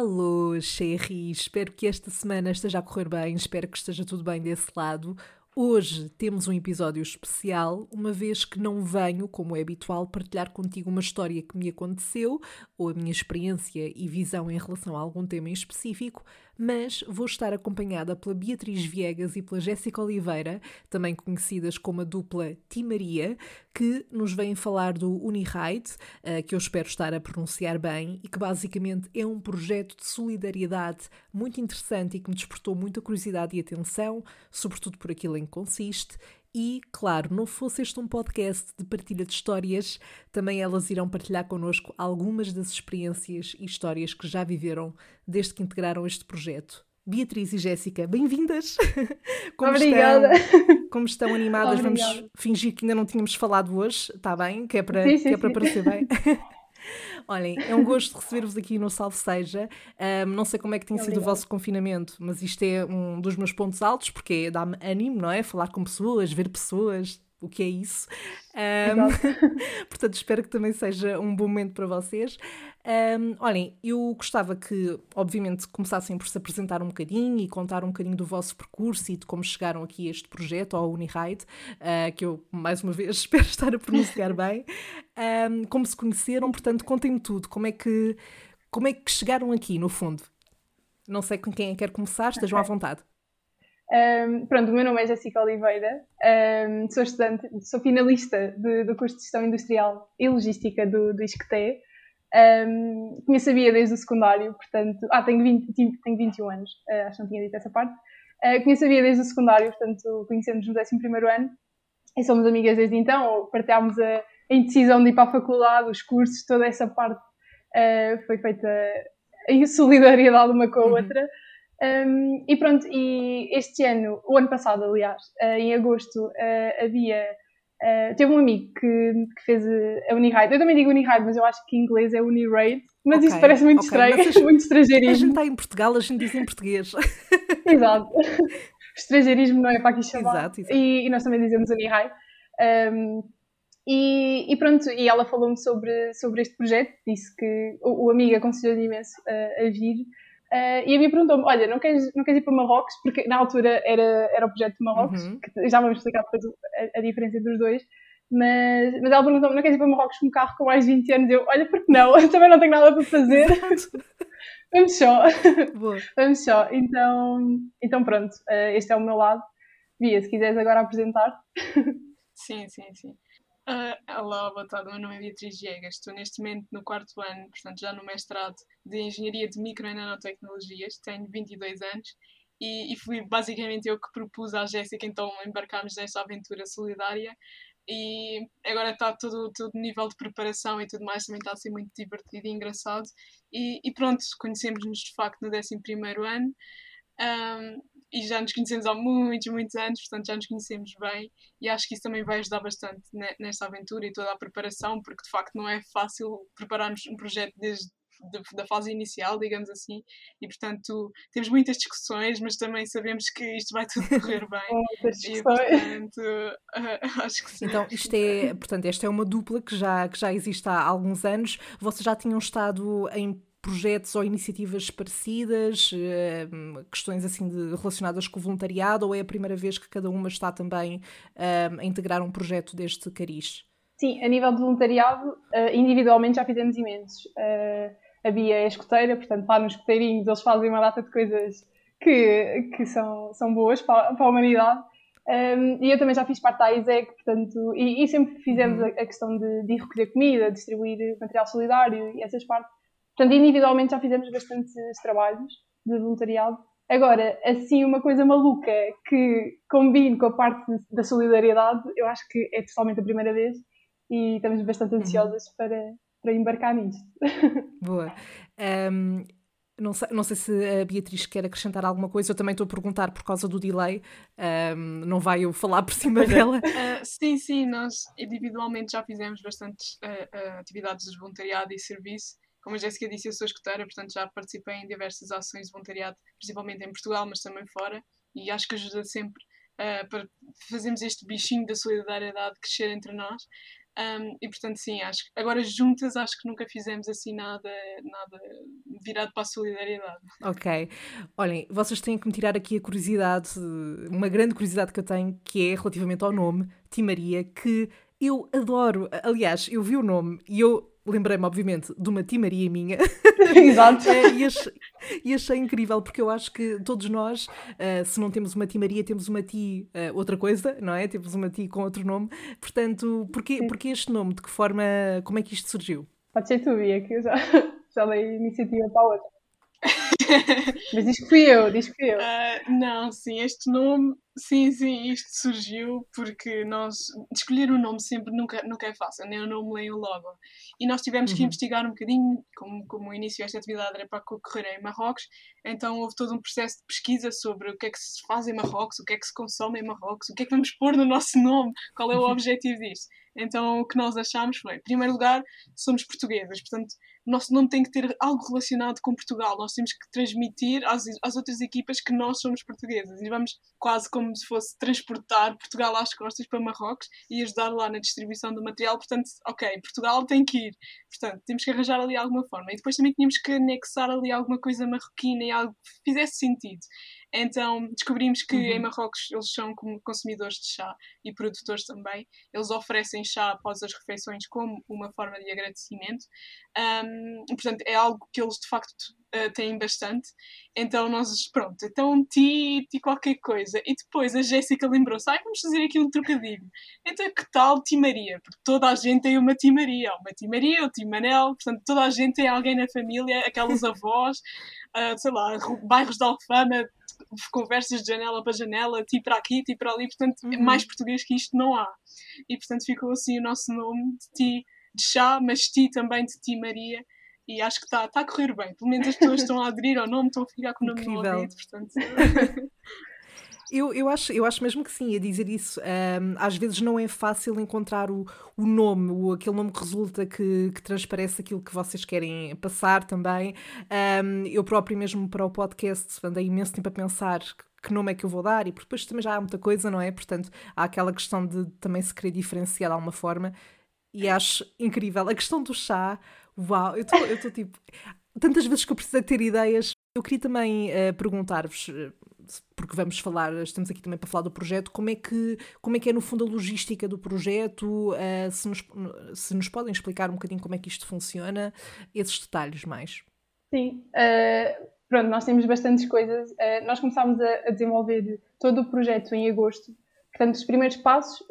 Alô, Sherry, espero que esta semana esteja a correr bem, espero que esteja tudo bem desse lado. Hoje temos um episódio especial, uma vez que não venho, como é habitual, partilhar contigo uma história que me aconteceu ou a minha experiência e visão em relação a algum tema em específico, mas vou estar acompanhada pela Beatriz Viegas e pela Jéssica Oliveira, também conhecidas como a dupla Timaria, que nos vêm falar do Uniride, eh, que eu espero estar a pronunciar bem, e que basicamente é um projeto de solidariedade muito interessante e que me despertou muita curiosidade e atenção, sobretudo por aquilo em que consiste. E, claro, não fosse este um podcast de partilha de histórias, também elas irão partilhar connosco algumas das experiências e histórias que já viveram desde que integraram este projeto. Beatriz e Jéssica, bem-vindas! Como Obrigada! Estão, como estão animadas? Obrigada. Vamos fingir que ainda não tínhamos falado hoje, está bem? Que é para, sim, sim, que é para parecer bem. Olhem, é um gosto receber-vos aqui no Salve Seja. Um, não sei como é que tem sido o vosso confinamento, mas isto é um dos meus pontos altos, porque dá-me ânimo, não é? Falar com pessoas, ver pessoas, o que é isso. Um, portanto, espero que também seja um bom momento para vocês. Um, olhem, eu gostava que, obviamente, começassem por se apresentar um bocadinho e contar um bocadinho do vosso percurso e de como chegaram aqui a este projeto, ao Uniride, uh, que eu, mais uma vez, espero estar a pronunciar bem. Um, como se conheceram, portanto, contem-me tudo. Como é, que, como é que chegaram aqui, no fundo? Não sei com quem é quer começar, estejam okay. à vontade. Um, pronto, o meu nome é Jéssica Oliveira, um, sou estudante, sou finalista de, do curso de Gestão Industrial e Logística do, do ISCTE. Um, Bia desde o secundário, portanto. Ah, tenho, 20, tenho 21 anos, uh, acho que não tinha dito essa parte. Uh, a Bia desde o secundário, portanto, conhecemos no 11 ano e somos amigas desde então. Partilhámos a, a indecisão de ir para a faculdade, os cursos, toda essa parte uh, foi feita em solidariedade uma com a uhum. Um, e pronto, e este ano, o ano passado, aliás, uh, em agosto, uh, havia. Uh, teve um amigo que, que fez a Uniride. Eu também digo Uniride, mas eu acho que em inglês é Uniride. Mas okay, isso parece muito okay. estranho, mas, muito estrangeirismo. A gente está em Portugal, a gente diz em português. exato. Estrangeirismo não é para aqui chamar. Exato, exato. E, e, nós também dizemos Uniride. Um, e, e, pronto, e ela falou-me sobre, sobre este projeto, disse que o, o amigo aconselhou-lhe imenso a vir. Uh, e a Bia perguntou-me: Olha, não queres, não queres ir para Marrocos? Porque na altura era, era o projeto de Marrocos, uhum. que já vamos explicar depois a, a diferença entre os dois. Mas, mas ela perguntou-me: Não queres ir para Marrocos com um carro com mais de 20 anos? Eu, olha, porque não? Eu também não tenho nada para fazer. Vamos só. Boa. Vamos só. Então, então pronto, uh, este é o meu lado. Bia, se quiseres agora apresentar. Sim, sim, sim. Uh, olá, boa tarde. O meu nome é Beatriz Viegas. Estou neste momento no quarto ano, portanto, já no mestrado de Engenharia de Micro e Nanotecnologias. Tenho 22 anos e, e fui basicamente eu que propus à Jéssica então embarcarmos nesta aventura solidária. E agora está todo, todo nível de preparação e tudo mais, também está a ser muito divertido e engraçado. E, e pronto, conhecemos-nos de facto no 11 ano. Um, e já nos conhecemos há muitos, muitos anos, portanto já nos conhecemos bem e acho que isso também vai ajudar bastante nesta aventura e toda a preparação, porque de facto não é fácil prepararmos um projeto desde da fase inicial, digamos assim, e portanto temos muitas discussões, mas também sabemos que isto vai tudo correr bem. e portanto uh, acho que sim. Então, isto é, portanto, esta é uma dupla que já, que já existe há alguns anos. Vocês já tinham estado em projetos ou iniciativas parecidas, eh, questões assim de, relacionadas com o voluntariado, ou é a primeira vez que cada uma está também eh, a integrar um projeto deste cariz? Sim, a nível de voluntariado, eh, individualmente já fizemos imensos. A Bia é escoteira, portanto, lá nos escoteirinhos eles fazem uma data de coisas que, que são, são boas para, para a humanidade. Um, e eu também já fiz parte da ISEC, portanto, e, e sempre fizemos uhum. a, a, questão de, de recolher comida, distribuir material solidário e essas partes. Portanto, individualmente já fizemos bastantes trabalhos de voluntariado. Agora, assim, uma coisa maluca que combine com a parte da solidariedade, eu acho que é totalmente a primeira vez e estamos bastante uhum. ansiosas para, para embarcar nisto. Boa. Um, não sei, não sei se a Beatriz quer acrescentar alguma coisa, eu também estou a perguntar por causa do delay, um, não vai eu falar por cima dela? Uh, sim, sim, nós individualmente já fizemos bastantes uh, uh, atividades de voluntariado e serviço como a Jéssica disse, eu sou escuteira, portanto já participei em diversas ações de voluntariado, principalmente em Portugal, mas também fora, e acho que ajuda sempre uh, para fazermos este bichinho da solidariedade crescer entre nós. Um, e portanto, sim, acho agora juntas acho que nunca fizemos assim nada, nada virado para a solidariedade. Ok. Olhem, vocês têm que me tirar aqui a curiosidade, uma grande curiosidade que eu tenho, que é relativamente ao nome, Timaria, que eu adoro. Aliás, eu vi o nome e eu lembrei-me, obviamente, de uma timaria minha. Exato. é, e, achei, e, achei, incrível, porque eu acho que todos nós, uh, se não temos uma timaria, temos uma ti uh, outra coisa, não é? Temos uma ti com outro nome. Portanto, porquê, porquê este nome? De que forma, como é que isto surgiu? Pode ser tu, Bia, que eu já, já dei iniciativa para a outra. Mas diz que fui eu, diz que fui eu. Uh, não, sim, este nome, sim, sim, isto surgiu porque nós, escolher o um nome sempre nunca, nunca é fácil, nem o nome nem o logo. E nós tivemos uhum. que investigar um bocadinho, como, como o início desta atividade era para ocorrer em Marrocos, então houve todo um processo de pesquisa sobre o que é que se faz em Marrocos, o que é que se consome em Marrocos, o que é que vamos pôr no nosso nome, qual é o objetivo disto. Então o que nós achámos foi, em primeiro lugar, somos portuguesas, portanto o nosso nome tem que ter algo relacionado com Portugal. Nós temos que transmitir às, às outras equipas que nós somos portuguesas. E vamos quase como se fosse transportar Portugal às costas para Marrocos e ajudar lá na distribuição do material. Portanto, ok, Portugal tem que ir. Portanto, temos que arranjar ali alguma forma. E depois também tínhamos que anexar ali alguma coisa marroquina e algo que fizesse sentido. Então descobrimos que uhum. em Marrocos eles são como consumidores de chá e produtores também. Eles oferecem chá após as refeições como uma forma de agradecimento. Um, portanto, é algo que eles de facto uh, têm bastante. Então nós, pronto, então ti, ti qualquer coisa. E depois a Jéssica lembrou-se, ah, vamos fazer aqui um trocadilho. Então que tal Timaria? Porque toda a gente tem uma Timaria. Uma Timaria, o Timanel, portanto toda a gente tem alguém na família, aquelas avós, uh, sei lá, bairros de Alfama, conversas de janela para janela, ti para aqui, ti para ali, portanto, uhum. mais português que isto não há. E portanto ficou assim o nosso nome de ti de chá, mas ti também de ti Maria. E acho que está tá a correr bem. Pelo menos as pessoas estão a aderir ao nome, estão a ficar com o nome Incrível. no ouvido, portanto. Eu, eu, acho, eu acho mesmo que sim, a dizer isso. Um, às vezes não é fácil encontrar o, o nome, o, aquele nome que resulta que, que transparece aquilo que vocês querem passar também. Um, eu próprio, mesmo para o podcast, andei imenso tempo a pensar que nome é que eu vou dar, e depois também já há muita coisa, não é? Portanto, há aquela questão de também se querer diferenciar de alguma forma, e acho incrível. A questão do chá, uau, eu estou tipo. Tantas vezes que eu precisei ter ideias. Eu queria também uh, perguntar-vos, porque vamos falar, estamos aqui também para falar do projeto, como é que, como é, que é no fundo a logística do projeto, uh, se, nos, se nos podem explicar um bocadinho como é que isto funciona, esses detalhes mais. Sim, uh, pronto, nós temos bastantes coisas. Uh, nós começámos a, a, desenvolver todo o projeto em agosto. Portanto, os primeiros passos,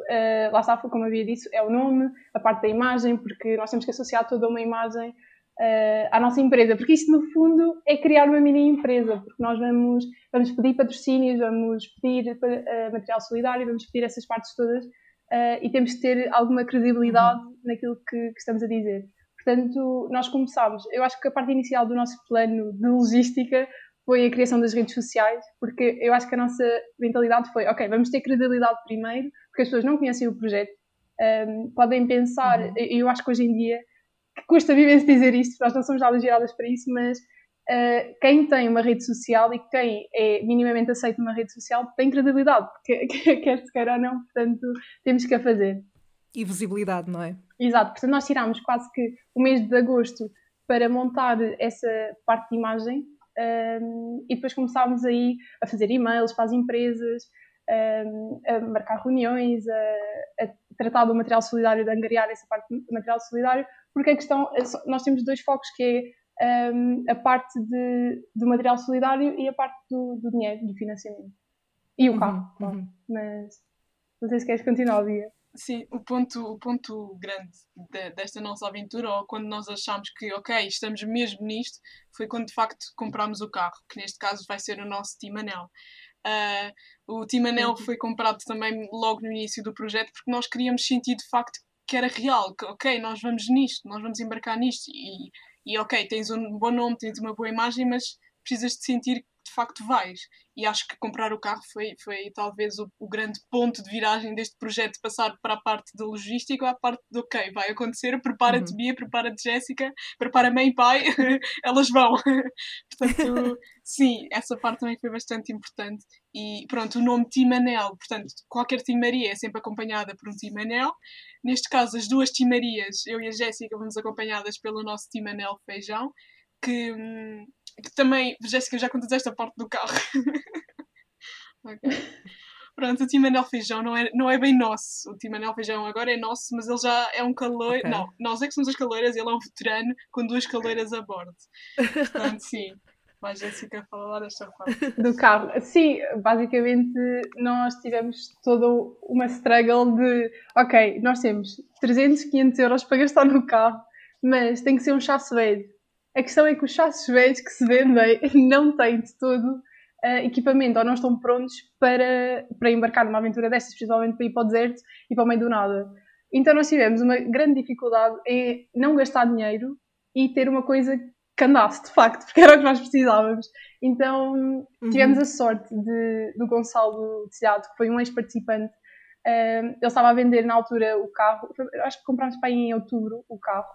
lá está, como havia dito, é o nome, a parte da imagem, porque nós temos que associar toda uma imagem uh, à nossa empresa, porque isto no fundo é criar uma mini empresa, porque nós vamos, vamos pedir patrocínios, vamos pedir uh, material solidário, vamos pedir essas partes todas uh, e temos que ter alguma credibilidade uhum. naquilo que, que, estamos a dizer. Portanto, nós começámos, eu acho que a parte inicial do nosso plano de logística foi a criação das redes sociais, porque eu acho que a nossa mentalidade foi, ok, vamos ter credibilidade primeiro, porque as pessoas não conhecem o projeto, um, podem pensar, uhum. eu acho que hoje em dia custa-me imenso dizer isto, nós não somos nada giradas para isso, mas uh, quem tem uma rede social e quem é minimamente aceito numa rede social tem credibilidade, quer, quer se queira ou não, portanto temos que a fazer. E visibilidade, não é? Exato, portanto nós tirámos quase que o mês de agosto para montar essa parte de imagem um, e depois começámos aí a fazer e-mails para as empresas, um, a marcar reuniões, a, a, tratar do material solidário, de angariar essa parte do material solidário, porque a questão, é nós temos dois focos, que é um, a parte de, do material solidário e a parte do, do dinheiro, do financiamento. E o carro, uhum, uhum. mas não sei se queres continuar, Bia. Sim, o ponto, o ponto grande de, desta nossa aventura, ou quando nós achámos que, ok, estamos mesmo nisto, foi quando de facto comprámos o carro, que neste caso vai ser o nosso Timanel. Uh, o Timanel uhum. foi comprado também logo no início do projeto porque nós queríamos sentir de facto que era real, que ok, nós vamos nisto, nós vamos embarcar nisto e, e ok, tens um bom nome, tens uma boa imagem, mas precisas de sentir de facto vais. E acho que comprar o carro foi, foi talvez o, o grande ponto de viragem deste projeto, passar para a parte da logística, a parte do ok, vai acontecer, prepara-te uhum. Bia, prepara-te Jéssica, prepara mãe e pai, elas vão. portanto, sim, essa parte também foi bastante importante. E pronto, o nome Timanel, portanto, qualquer timaria é sempre acompanhada por um Timanel. Neste caso, as duas timarias, eu e a Jéssica, vamos acompanhadas pelo nosso Timanel Feijão, que hum, que também, Jéssica, já contas esta parte do carro. okay. Pronto, o Timanel Feijão não é, não é bem nosso. O Timanel Feijão agora é nosso, mas ele já é um caloiro. Okay. Não, nós é que somos as caloiras, ele é um veterano com duas caloiras a bordo. Portanto, sim. Vai, Jéssica, falar desta parte. Do carro. Sim, basicamente nós tivemos toda uma struggle de ok, nós temos 300, 500 euros para gastar no carro, mas tem que ser um chasse velho a questão é que os chassos velhos que se vendem não têm de todo uh, equipamento ou não estão prontos para, para embarcar numa aventura destas, principalmente para ir para o deserto e para o meio do nada. Então nós tivemos uma grande dificuldade em não gastar dinheiro e ter uma coisa que andasse, de facto, porque era o que nós precisávamos. Então uhum. tivemos a sorte de, do Gonçalo Telhado, que foi um ex-participante, uh, ele estava a vender na altura o carro, acho que comprámos para aí em outubro o carro,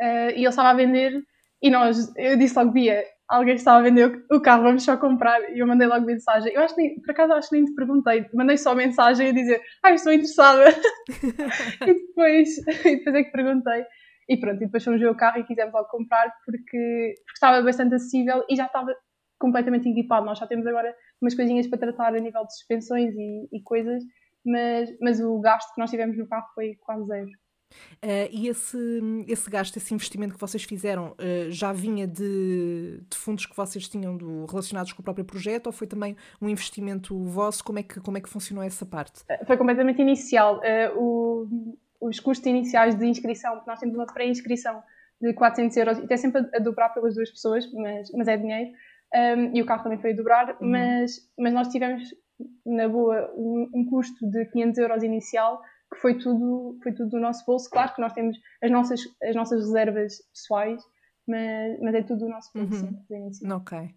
uh, e ele estava a vender e nós, eu disse logo, Bia, alguém estava a vender o carro, vamos só comprar. E eu mandei logo mensagem. Eu acho que, por acaso, acho que nem te perguntei. Mandei só mensagem a dizer, ah, estou interessada. e, depois, e depois é que perguntei. E pronto, e depois fomos ver o carro e quisemos logo comprar porque, porque estava bastante acessível e já estava completamente equipado. Nós já temos agora umas coisinhas para tratar a nível de suspensões e, e coisas, mas, mas o gasto que nós tivemos no carro foi quase zero. Uh, e esse, esse gasto, esse investimento que vocês fizeram, uh, já vinha de, de, fundos que vocês tinham do, relacionados com o próprio projeto ou foi também um investimento vosso? Como é que, como é que funcionou essa parte? Eh, foi completamente inicial. Uh, o, os custos iniciais de inscrição, porque nós temos uma pré-inscrição de 400 euros, até sempre a, dobrar pelas duas pessoas, mas, mas é dinheiro, um, ehm, e o carro também foi a dobrar, uhum. mas, mas nós tivemos, na boa, um, um custo de 500 euros inicial que foi tudo, foi tudo do nosso bolso. Claro que nós temos as nossas, as nossas reservas pessoais, mas, mas é tudo do nosso bolso. Uhum. Sim, ok. Uh,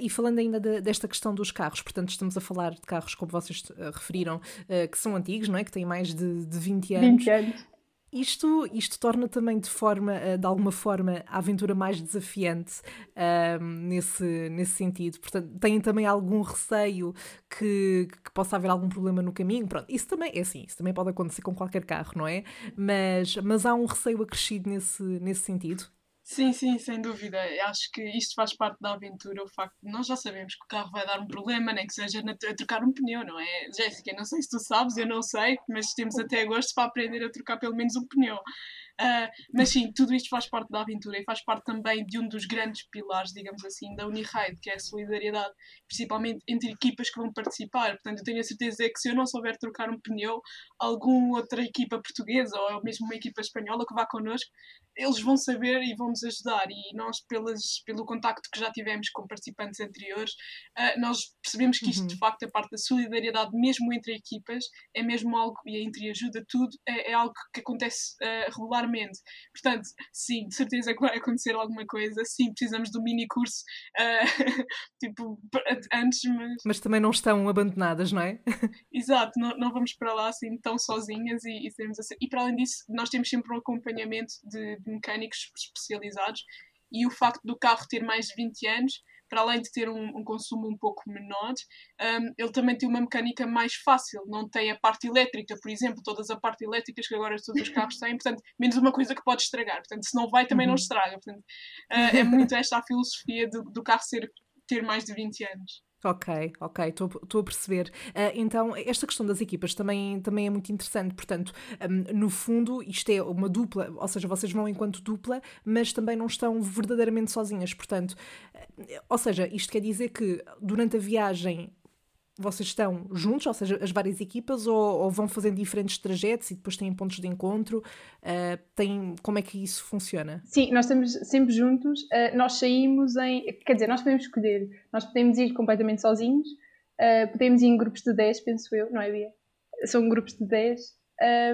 e falando ainda de, desta questão dos carros, portanto, estamos a falar de carros, como vocês uh, referiram, uh, que são antigos, não é? Que têm mais de, de 20 anos. 20 anos. Isto, isto torna também de forma, eh, de alguma forma, a aventura mais desafiante uh, nesse, nesse sentido. Portanto, têm também algum receio que, que possa haver algum problema no caminho. Pronto, isso também é assim, isso também pode acontecer com qualquer carro, não é? Mas, mas há um receio acrescido nesse, nesse sentido. Sim, sim, sem dúvida. Acho que isto faz parte da aventura, o facto de nós já sabemos que o carro vai dar um problema, nem que seja na, a trocar um pneu, não é? Jéssica, não sei se tu sabes, eu não sei, mas temos até agosto para aprender a trocar pelo menos um pneu. Uh, mas sim, tudo isto faz parte da aventura e faz parte também de um dos grandes pilares, digamos assim, da Uniride, que é a solidariedade, principalmente entre equipas que vão participar. Portanto, eu tenho a certeza que se eu não souber trocar um pneu, alguma outra equipa portuguesa ou mesmo uma equipa espanhola que vá connosco, eles vão saber e vão nos ajudar. E nós, pelas, pelo contacto que já tivemos com participantes anteriores, uh, nós percebemos que isto, uhum. de facto, a parte da solidariedade, mesmo entre equipas, é mesmo algo, e entre ajuda, tudo, é, é algo que acontece uh, regularmente. Portanto, sim, de certeza que vai acontecer alguma coisa. Sim, precisamos do mini curso, uh, tipo, antes, mas. Mas também não estão abandonadas, não é? Exato, não, não vamos para lá assim tão sozinhas e, e, assim. e para além disso, nós temos sempre um acompanhamento de de mecânicos especializados e o facto do carro ter mais de 20 anos, para além de ter um, um consumo um pouco menor, um, ele também tem uma mecânica mais fácil, não tem a parte elétrica, por exemplo, todas as partes elétricas que agora todos os carros têm, portanto, menos uma coisa que pode estragar, portanto, se não vai também não uhum. estraga, portanto, uh, é muito esta a filosofia do, do carro ser, ter mais de 20 anos. Ok, ok, estou a perceber. Uh, então, esta questão das equipas também, também é muito interessante. Portanto, um, no fundo, isto é uma dupla, ou seja, vocês vão enquanto dupla, mas também não estão verdadeiramente sozinhas. Portanto, uh, ou seja, isto quer dizer que durante a viagem vocês estão juntos, ou seja, as várias equipas, ou, ou, vão fazendo diferentes trajetos e depois têm pontos de encontro? Uh, tem, como é que isso funciona? Sim, nós estamos sempre juntos. Uh, nós saímos em. Quer dizer, nós podemos escolher. Nós podemos ir completamente sozinhos, uh, podemos ir em grupos de 10, penso eu, não é, Bia? São grupos de 10.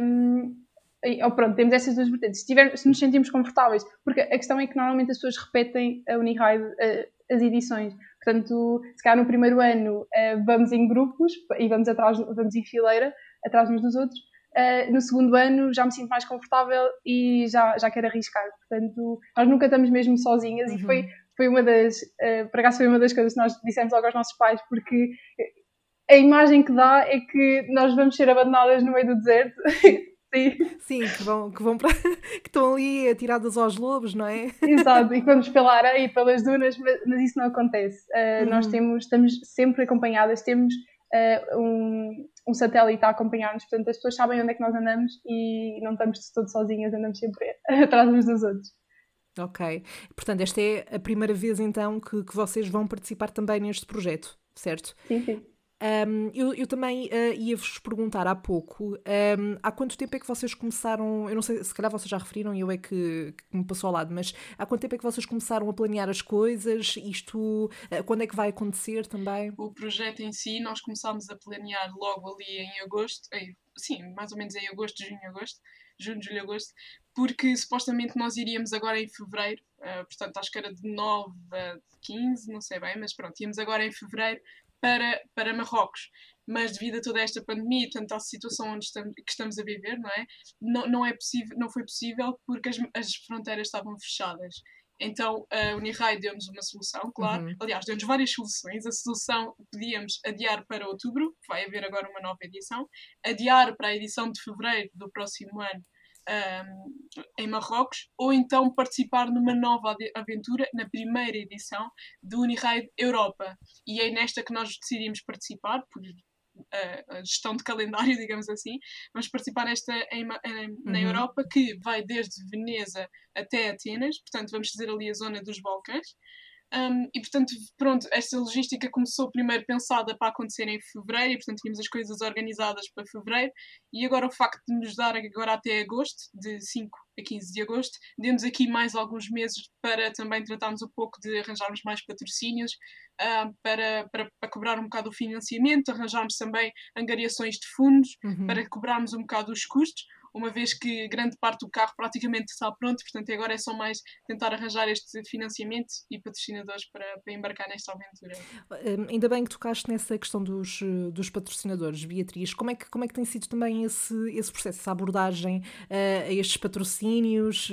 Um, e, oh, pronto, temos essas duas vertentes. Se, tiver, se nos sentimos confortáveis, porque a questão é que normalmente as pessoas repetem a Uniride as edições. Portanto, se calhar no primeiro ano uh, vamos em grupos e vamos atrás, vamos em fileira, atrás uns dos outros. Uh, no segundo ano já me sinto mais confortável e já, já quero arriscar. Portanto, nós nunca estamos mesmo sozinhas uhum. e foi, foi uma das, uh, por acaso foi uma das coisas que nós dissemos logo aos nossos pais, porque a imagem que dá é que nós vamos ser abandonadas no meio do deserto Sim. Sim, que vão, que vão para, que estão ali atiradas aos lobos, não é? Exato, e que vamos pela areia e pelas dunas, mas, mas isso não acontece. Uh, uhum. Nós temos, estamos sempre acompanhadas, temos uh, um, um satélite a acompanhar-nos, portanto as pessoas sabem onde é que nós andamos e não estamos de todo sozinhas, andamos sempre atrás uns dos outros. Ok, portanto esta é a primeira vez então que, que vocês vão participar também neste projeto, certo? Sim, sim. Um, eu, eu, também uh, ia-vos perguntar há pouco um, há quanto tempo é que vocês começaram, eu não sei, se calhar vocês já referiram e eu é que, que, me passou ao lado, mas há quanto tempo é que vocês começaram a planear as coisas? Isto, uh, quando é que vai acontecer também? O projeto em si, nós começámos a planear logo ali em agosto, em, sim, mais ou menos em agosto, junho, agosto, junho, julho, agosto, porque supostamente nós iríamos agora em fevereiro, uh, portanto acho que era de 9 a 15, não sei bem, mas pronto, íamos agora em fevereiro para, para Marrocos. Mas devido a toda esta pandemia, tanto à situação onde estamos, que estamos a viver, não é? Não, não, é possível, não foi possível porque as, as fronteiras estavam fechadas. Então a Unirai deu-nos uma solução, claro. Uhum. Aliás, deu-nos várias soluções. A solução podíamos adiar para outubro, vai haver agora uma nova edição, adiar para a edição de fevereiro do próximo ano um, em Marrocos, ou então participar numa nova aventura na primeira edição do Uniride Europa. E é nesta que nós decidimos participar, por uh, gestão de calendário, digamos assim. Vamos participar nesta em, em, na uhum. Europa, que vai desde Veneza até Atenas, portanto, vamos fazer ali a zona dos Balcãs. Um, e portanto, pronto, esta logística começou primeiro pensada para acontecer em fevereiro, e portanto tínhamos as coisas organizadas para fevereiro, e agora o facto de nos dar agora até agosto, de 5 a 15 de agosto, demos aqui mais alguns meses para também tratarmos um pouco de arranjarmos mais patrocínios, uh, para, para, para cobrar um bocado o financiamento, arranjarmos também angariações de fundos, uhum. para cobrarmos um bocado os custos, uma vez que grande parte do carro praticamente está pronto, portanto agora é só mais tentar arranjar este financiamento e patrocinadores para, para embarcar nesta aventura. Um, ainda bem que tocaste nessa questão dos, dos patrocinadores, Beatriz. Como é que, como é que tem sido também esse, esse processo, essa abordagem uh, a estes patrocínios?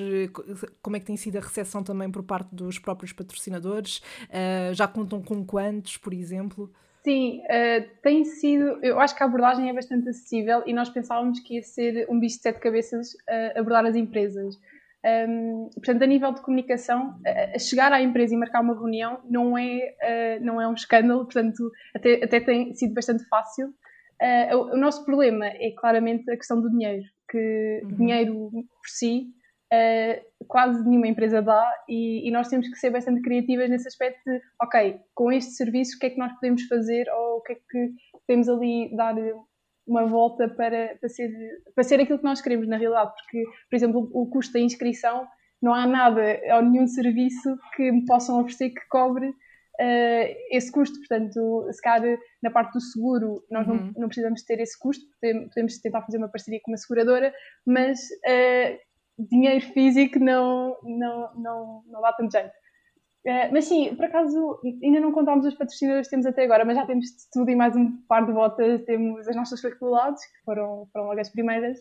Como é que tem sido a recepção também por parte dos próprios patrocinadores? Já contam com quantos, por exemplo? Sim, uh, tem sido. Eu acho que a abordagem é bastante acessível e nós pensávamos que ia ser um bicho de sete cabeças uh, abordar as empresas. Um, portanto, a nível de comunicação, uh, chegar à empresa e marcar uma reunião não é, não é um escândalo, portanto, até, até tem sido bastante fácil. O, o, nosso problema é claramente a questão do dinheiro, que uhum. dinheiro por si uh, quase nenhuma empresa dá e, e, nós temos que ser bastante criativas nesse aspecto de, ok, com este serviço o que é que nós podemos fazer ou o que é que podemos ali dar uma volta para, para, ser, para ser aquilo que nós queremos na realidade, porque, por exemplo, o custo da inscrição não há nada ou nenhum serviço que me possam oferecer que cobre Uh, esse custo. Portanto, se calhar na parte do seguro nós uhum. não, não, precisamos ter esse custo, podemos, tentar fazer uma parceria com uma seguradora, mas uh, dinheiro físico não, não, não, não dá tanto jeito. Uh, mas sim, por acaso, ainda não contámos os patrocinadores que temos até agora, mas já temos de tudo e mais um par de botas. Temos as nossas faculdades, que foram, foram logo as primeiras.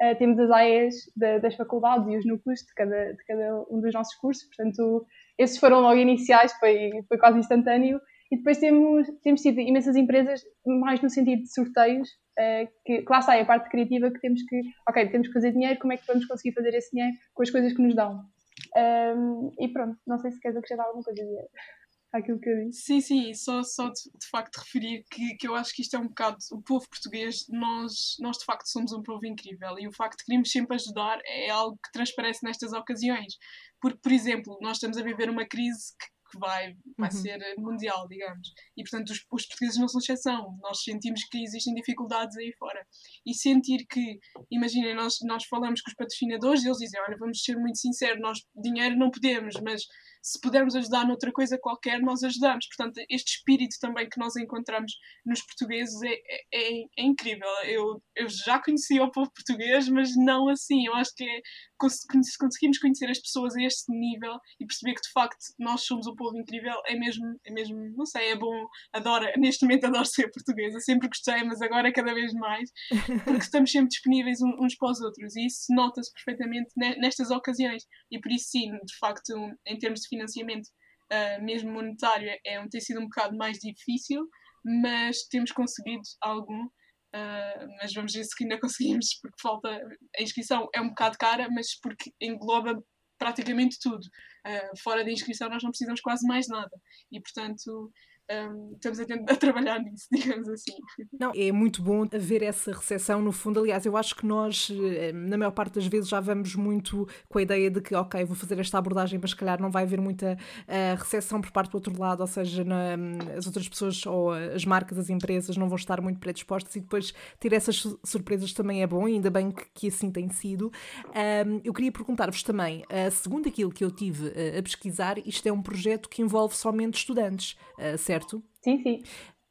Uh, temos as AES da, das faculdades e os núcleos de cada, de cada um dos nossos cursos. Portanto, esses foram logo iniciais, foi, foi quase instantâneo. E depois temos, temos tido imensas empresas, mais no sentido de sorteios, uh, que, que lá está, é a parte criativa que temos que, ok, temos que fazer dinheiro, como é que vamos conseguir fazer esse dinheiro com as coisas que nos dão? Um, e pronto, não sei se queres acrescentar alguma coisa, Diego aquilo que eu disse. Sim, sim, só, só de, de, facto referir que, que eu acho que isto é um bocado. O povo português, nós, nós de facto somos um povo incrível e o facto de queremos sempre ajudar é algo que transparece nestas ocasiões. Porque, por exemplo, nós estamos a viver uma crise que, que vai, vai uhum. ser mundial, digamos. E portanto, os, os, portugueses não são exceção. Nós sentimos que existem dificuldades aí fora. E sentir que, imaginem, nós, nós falamos com os patrocinadores e eles dizem: Olha, vamos ser muito sinceros, nós dinheiro não podemos, mas se pudermos ajudar noutra coisa qualquer, nós ajudamos. Portanto, este espírito também que nós encontramos nos portugueses é, é, é incrível. Eu, eu já conhecia o povo português, mas não assim. Eu acho que é conseguimos conhecer as pessoas a este nível e perceber que de facto nós somos um povo incrível é mesmo, é mesmo não sei, é bom, adoro, neste momento adoro ser portuguesa, sempre gostei, mas agora cada vez mais, porque estamos sempre disponíveis uns para os outros e isso nota-se perfeitamente nestas ocasiões. E por isso sim, de facto, em termos de financiamento, uh, mesmo monetário, é, tem sido um bocado mais difícil, mas temos conseguido algum Uh, mas vamos ver se ainda conseguimos, porque falta. A inscrição é um bocado cara, mas porque engloba praticamente tudo. Uh, fora da inscrição, nós não precisamos quase mais nada. E, portanto, um, estamos a, a trabalhar nisso, digamos assim. Não, é muito bom haver essa recepção, no fundo. Aliás, eu acho que nós, eh, na maior parte das vezes, já vamos muito com a ideia de que, ok, vou fazer esta abordagem, mas se calhar não vai haver muita uh, recepção por parte do outro lado, ou seja, na, as outras pessoas ou as marcas, as empresas não vão estar muito predispostas e depois ter essas surpresas também é bom, e ainda bem que, que assim tem sido. Um, eu queria perguntar-vos também, uh, segundo aquilo que eu tive uh, a pesquisar, isto é um projeto que envolve somente estudantes, certo? Certo? Sim, sim.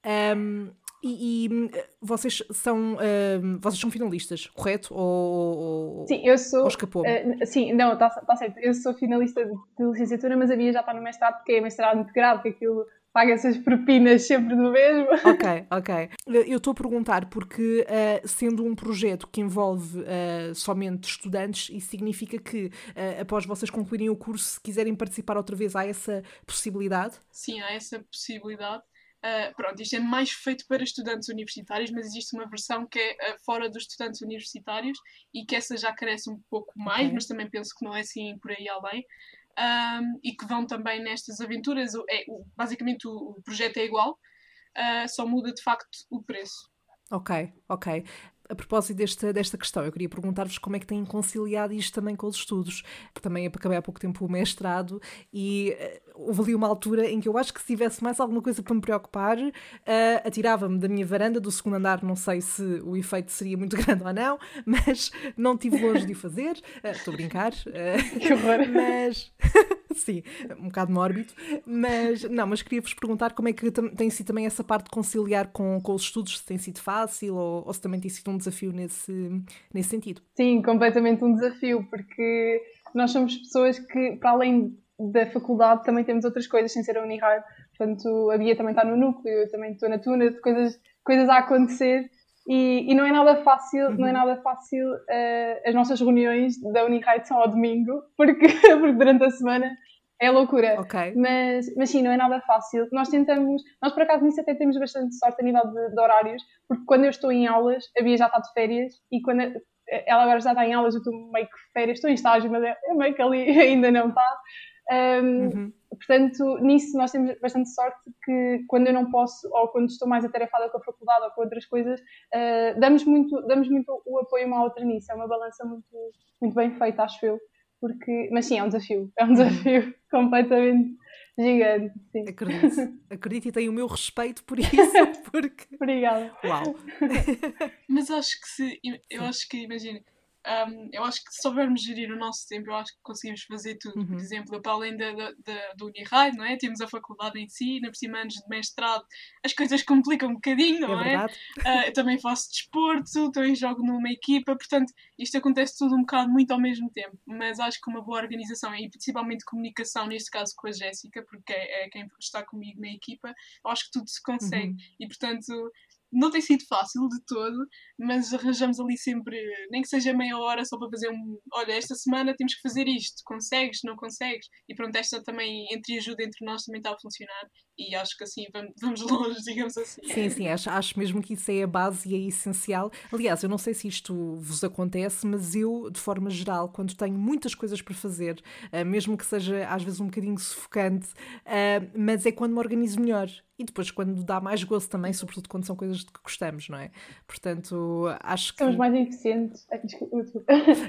Um, e, e, vocês são um, vocês são finalistas, correto? Ou, sim, eu sou. Ou escapou? Uh, sim, não, está tá certo. Eu sou finalista de, de, licenciatura, mas a minha já está no mestrado porque é mestrado integrado, que aquilo paga essas propinas sempre do mesmo. Ok, ok. Eu estou a perguntar porque, uh, sendo um projeto que envolve uh, somente estudantes, isso significa que, uh, após vocês concluírem o curso, se quiserem participar outra vez, há essa possibilidade? Sim, há essa possibilidade. Uh, pronto, isto é mais feito para estudantes universitários, mas existe uma versão que é uh, fora dos estudantes universitários e que essa já cresce um pouco mais, okay. mas também penso que não é assim por aí além um, e que vão também nestas aventuras. É, basicamente o, o projeto é igual, uh, só muda de facto o preço. Ok, ok a propósito desta, desta questão, eu queria perguntar-vos como é que têm conciliado isto também com os estudos. Também acabei há pouco tempo o mestrado e uh, houve ali uma altura em que eu acho que se tivesse mais alguma coisa para me preocupar, uh, atirava-me da minha varanda do segundo andar. Não sei se o efeito seria muito grande ou não, mas não tive longe de o fazer. Eh, estou uh, a brincar. que horror! Mas. Sim, um bocado mórbido, mas não, mas queria-vos perguntar como é que tem sido também essa parte de conciliar com, com os estudos, se tem sido fácil ou, ou se também tem sido um desafio nesse, nesse sentido. Sim, completamente um desafio, porque nós somos pessoas que, para além da faculdade, também temos outras coisas sem ser a Uniride. Portanto, a Bia também está no núcleo, eu também estou na Tuna, coisas, coisas a acontecer. E, e, não é nada fácil, uhum. não é uhum. nada fácil uh, as nossas reuniões da Uniride são ao domingo, porque, porque durante a semana é loucura. Okay. Mas, mas sim, não é nada fácil. Nós tentamos, nós por acaso nisso até temos bastante sorte a nível de, de horários, porque quando eu estou em aulas, a Bia já está de férias e quando ela agora já está em aulas, eu estou meio que de férias, estou em estágio, mas é, é meio que ali ainda não está. Um, uhum. Portanto, nisso nós temos bastante sorte que quando eu não posso, ou quando estou mais atarefada com a faculdade ou com outras coisas, uh, damos, muito, damos muito o apoio uma à outra nisso. É uma balança muito, muito bem feita, acho eu porque, mas sim, é um desafio, é um uhum. desafio completamente gigante. Sim. Acredito, acredito e tenho o meu respeito por isso, porque. Obrigada. Uau! mas acho que se, eu acho que, imagina, um, eu acho que se soubermos gerir o nosso tempo, eu acho que conseguimos fazer tudo. Uhum. Por exemplo, para além da, da, da, do Uniride, não é? Temos a faculdade em si, na por anos de mestrado, as coisas complicam um bocadinho, não é? é? Uh, eu também faço desporto, também jogo numa equipa, portanto, isto acontece tudo um bocado muito ao mesmo tempo. Mas acho que uma boa organização e principalmente comunicação, neste caso com a Jéssica, porque é, é quem está comigo na equipa, eu acho que tudo se consegue. Uhum. E portanto, não tem sido fácil de todo, mas arranjamos ali sempre, nem que seja meia hora só para fazer um. Olha, esta semana temos que fazer isto, consegues, não consegues? E pronto, esta também, entre ajuda entre nós, também está a funcionar e acho que assim vamos, longe, digamos assim. Sim, sim, acho, acho mesmo que isso é a base e é essencial. Aliás, eu não sei se isto vos acontece, mas eu, de forma geral, quando tenho muitas coisas para fazer, uh, mesmo que seja às vezes um bocadinho sufocante, uh, mas é quando me organizo melhor e depois quando dá mais gosto também, sobretudo quando são coisas de que gostamos, não é? Portanto, acho que. Somos mais eficientes.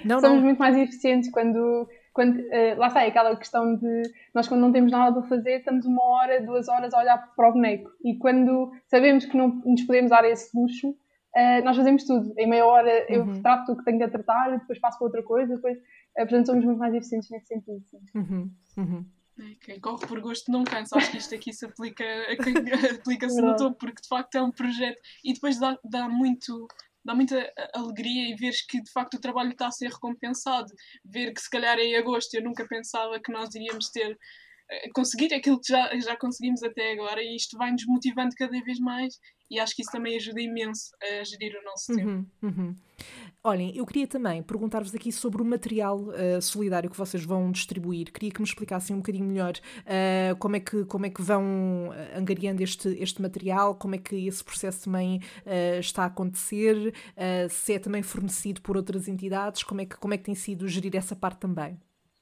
Não, Somos não. muito mais eficientes quando. quando uh, lá está, é aquela questão de nós, quando não temos nada para fazer, estamos uma hora, duas horas a olhar para o boneco. E quando sabemos que não nos podemos dar esse luxo, uh, nós fazemos tudo. Em meia hora eu uhum. trato o que tenho de tratar, depois passo para outra coisa, depois. Uh, portanto, somos muito mais eficientes nesse sentido. Sim. Uhum. Uhum. Quem corre por gosto não cansa. Acho que isto aqui se aplica, aplica-se no topo, porque de facto é um projeto e depois dá, dá muito dá muita alegria e veres que de facto o trabalho está a ser recompensado. Ver que se calhar em agosto eu nunca pensava que nós iríamos ter eh, conseguir aquilo que já, já conseguimos até agora e isto vai nos motivando cada vez mais e acho que isso também ajuda imenso a gerir o nosso tempo. Uhum, uhum. Olhem, eu queria também perguntar-vos aqui sobre o material uh, solidário que vocês vão distribuir. Queria que me explicassem um bocadinho melhor uh, como, é que, como é que vão angariando este, este material, como é que esse processo também uh, está a acontecer, se é também fornecido por outras entidades, como é que, como é que tem sido gerir essa parte também?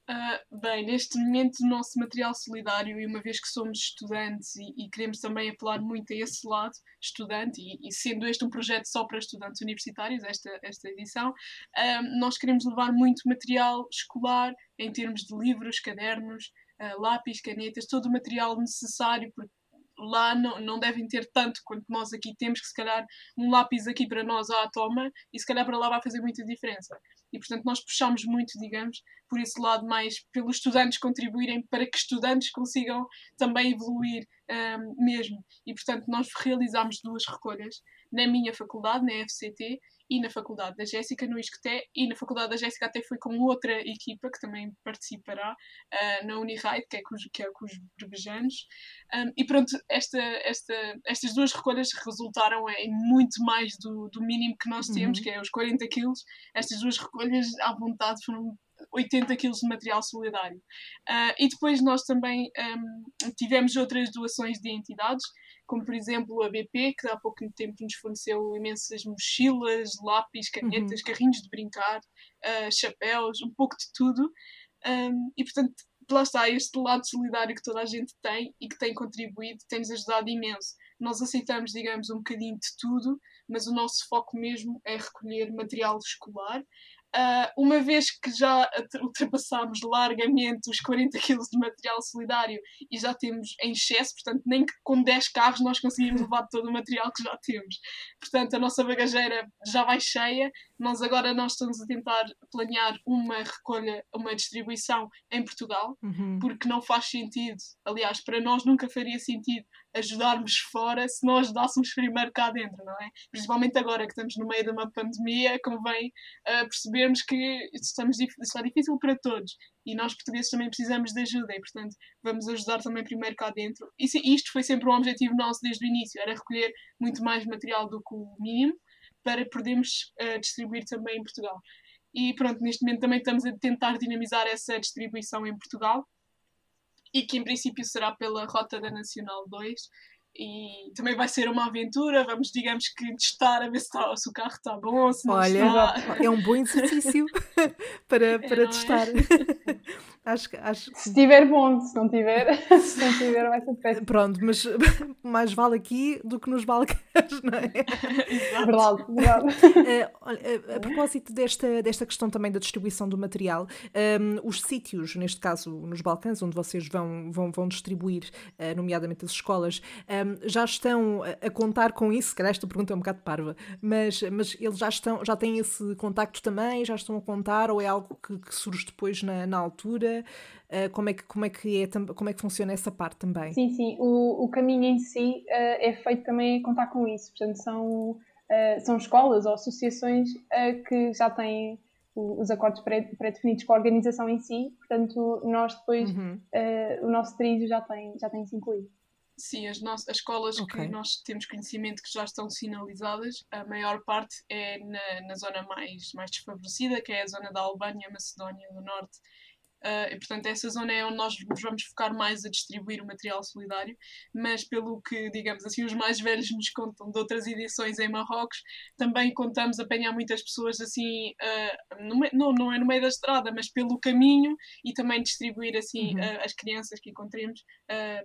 Uh, bem, neste momento o nosso material solidário, e uma vez que somos estudantes e, e queremos também apelar muito a esse lado, estudante, e, e, sendo este um projeto só para estudantes universitários, esta, esta edição, uh, nós queremos levar muito material escolar em termos de livros, cadernos, uh, lápis, canetas, todo o material necessário, porque lá não, não devem ter tanto quanto nós aqui temos, que se calhar um lápis aqui para nós à toma e se calhar para lá vai fazer muita diferença. E portanto nós puxamos muito, digamos, por esse lado mais pelos estudantes contribuírem para que estudantes consigam também evoluir um, mesmo. E portanto nós realizamos duas recolhas na minha faculdade, na FCT, e na Faculdade da Jéssica, no ISCTE, e na Faculdade da Jéssica até foi com outra equipa que também participará uh, na Uniride, que é com os, que é com os brevejanos. Um, e pronto, esta, esta, estas duas recolhas resultaram em muito mais do, do mínimo que nós temos, uhum. que é os 40 quilos. Estas duas recolhas, à vontade, foram 80 quilos de material solidário. Uh, e depois nós também um, tivemos outras doações de entidades, como por exemplo a BP, que há pouco tempo nos forneceu imensas mochilas, lápis, canetas, uhum. carrinhos de brincar, uh, chapéus, um pouco de tudo. Um, e portanto, lá está, este lado solidário que toda a gente tem e que tem contribuído, tem-nos ajudado imenso. Nós aceitamos, digamos, um bocadinho de tudo, mas o nosso foco mesmo é recolher material escolar Uh, uma vez que já ultrapassámos largamente os 40 kg de material solidário e já temos em excesso, portanto, nem que com 10 carros nós conseguimos levar todo o material que já temos. Portanto, a nossa bagageira já vai cheia. Nós agora nós estamos a tentar planear uma recolha, uma distribuição em Portugal, uhum. porque não faz sentido. Aliás, para nós nunca faria sentido ajudarmos fora se nós ajudássemos primeiro cá dentro, não é? Principalmente agora que estamos no meio de uma pandemia, convém uh, percebermos que estamos, está difícil para todos e nós portugueses também precisamos de ajuda e, portanto, vamos ajudar também primeiro cá dentro. E isto foi sempre um objetivo nosso desde o início, era recolher muito mais material do que o mínimo para podermos uh, distribuir também em Portugal. E pronto, neste momento também estamos a tentar dinamizar essa distribuição em Portugal e que em princípio será pela Rota da Nacional 2 e também vai ser uma aventura, vamos digamos que testar a ver se, está, se o carro está bom, se não Olha, está. é um bom exercício para, para é, testar. É? acho, acho... Se estiver bom, se não tiver, se não tiver vai ser péssimo. Pronto, mas mais vale aqui do que nos Balcãs, não é? verdade, verdade. Uh, a, propósito desta, desta questão também da distribuição do material, um, os sítios, neste caso nos Balcãs, onde vocês vão, vão, vão distribuir, uh, nomeadamente as escolas, um, já estão a contar com isso? Se calhar esta pergunta é um bocado parva, mas, mas eles já, estão, já têm esse contacto também? Já estão a contar? Ou é algo que, que surge depois na, na altura? Uh, como, é que, como, é que é, como é que funciona essa parte também? Sim, sim. O, o caminho em si uh, é feito também a contar com isso. Portanto, são, uh, são escolas ou associações que já têm os acordos pré-definidos com a organização em si, portanto, nós depois, uhum. o nosso trilho já tem, já tem isso incluído. Sim, as, nossas, as escolas okay. que nós temos conhecimento que já estão sinalizadas, a maior parte é na, na zona mais, mais desfavorecida, que é a zona da Albânia, Macedónia do Norte Uh, e, portanto, essa zona é onde nós nos vamos focar mais a distribuir o material solidário, mas pelo que, digamos assim, os mais velhos nos contam de outras edições em Marrocos, também contamos apanhar muitas pessoas assim, uh, no, não, não é no meio da estrada, mas pelo caminho e também distribuir assim uhum. uh, as crianças que encontremos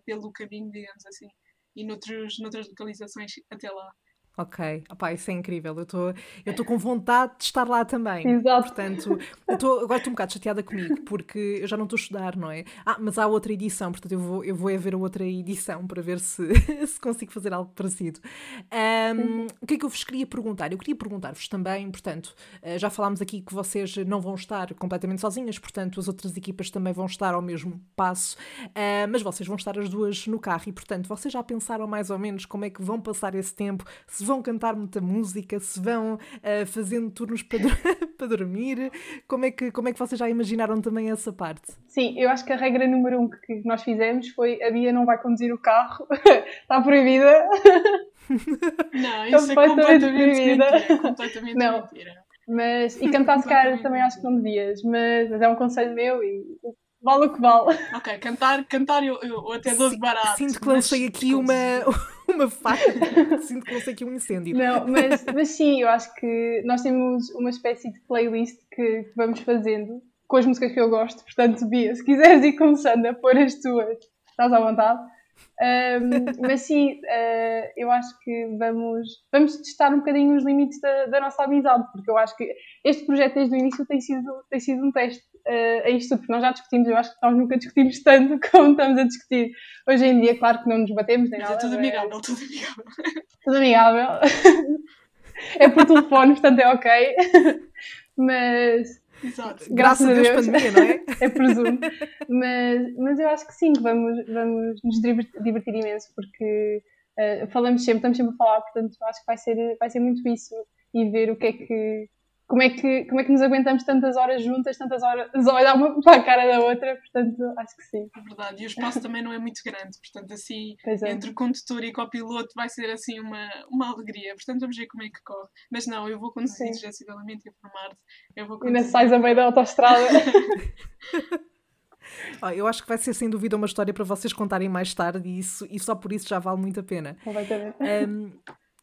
pelo caminho, digamos assim, e noutros, noutras localizações até lá. Ok, Opa, isso é incrível. Eu estou com vontade de estar lá também. Exato. Portanto, eu tô, agora estou um bocado chateada comigo, porque eu já não estou a estudar, não é? Ah, mas há outra edição, portanto eu vou, eu vou ver a outra edição para ver se, se consigo fazer algo parecido. Um, o que é que eu vos queria perguntar? Eu queria perguntar-vos também, portanto, eh, já falámos aqui que vocês não vão estar completamente sozinhas, portanto as outras equipas também vão estar ao mesmo passo, uh, mas vocês vão estar as duas no carro e, portanto, vocês já pensaram mais ou menos como é que vão passar esse tempo? Se vão cantar muita música, se vão uh, fazendo turnos para, para dormir. Como é, que, como é que vocês já imaginaram também essa parte? Sim, eu acho que a regra número um que nós fizemos foi a Bia não vai conduzir o carro, está proibida. Não, isso é completamente proibida. Mentira, completamente não. mentira. Mas, e cantar se calhar também acho que não devias, mas, mas é um conselho meu e vale o que vale. Ok, cantar, cantar eu, eu até dou de barato. Sinto que lancei aqui uma, uma faca, sinto que lancei aqui um incêndio. Não, mas, mas sim, eu acho que nós temos uma espécie de playlist que vamos fazendo com as músicas que eu gosto, portanto, Bia, se quiseres ir começando a pôr as tuas, estás à vontade. Um, mas sim, uh, eu acho que vamos, vamos testar um bocadinho os limites da, da, nossa amizade, porque eu acho que este projeto desde o início tem sido, tem sido um teste uh, a isto, porque nós já discutimos, eu acho que nós nunca discutimos tanto como estamos a discutir hoje em dia. Claro que não nos batemos, nem nada. É tudo amigável, é... tudo amigável. Tudo amigável. é por telefone, portanto é ok. mas Exato. Graças, Graças a Deus, Deus pandemia, não é? é presumo. Mas, mas eu acho que sim, que vamos, vamos nos divertir imenso, porque uh, falamos sempre, estamos sempre a falar, portanto acho que vai ser, vai ser muito isso e ver o que é que como é que, como é que nos aguentamos tantas horas juntas, tantas horas a olhar uma para a cara da outra, portanto, acho que sim. É verdade, e o espaço também não é muito grande, portanto, assim, é. entre condutor e copiloto vai ser assim uma, uma alegria, portanto, vamos ver como é que corre. Mas não, eu vou conduzir desgraçadamente e formar-te. Eu vou conduzir. E ainda sais a meio da autostrada. eu acho que vai ser sem dúvida uma história para vocês contarem mais tarde e, isso, e só por isso já vale muito a pena. Um,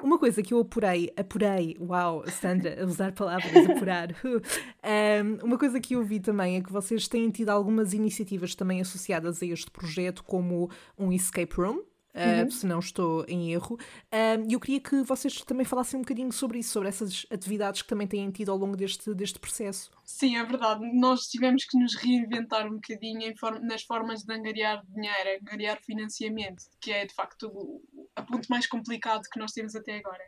uma coisa que eu apurei, apurei, uau, Sandra, a usar palavras, apurar. um, uma coisa que eu vi também é que vocês têm tido algumas iniciativas também associadas a este projeto, como um escape room, Uh, uhum. se não estou em erro. E uh, eu queria que vocês também falassem um bocadinho sobre isso, sobre essas atividades que também têm tido ao longo deste, deste processo. Sim, é verdade. Nós tivemos que nos reinventar um bocadinho form nas formas de angariar dinheiro, angariar financiamento, que é de facto o, o ponto mais complicado que nós temos até agora.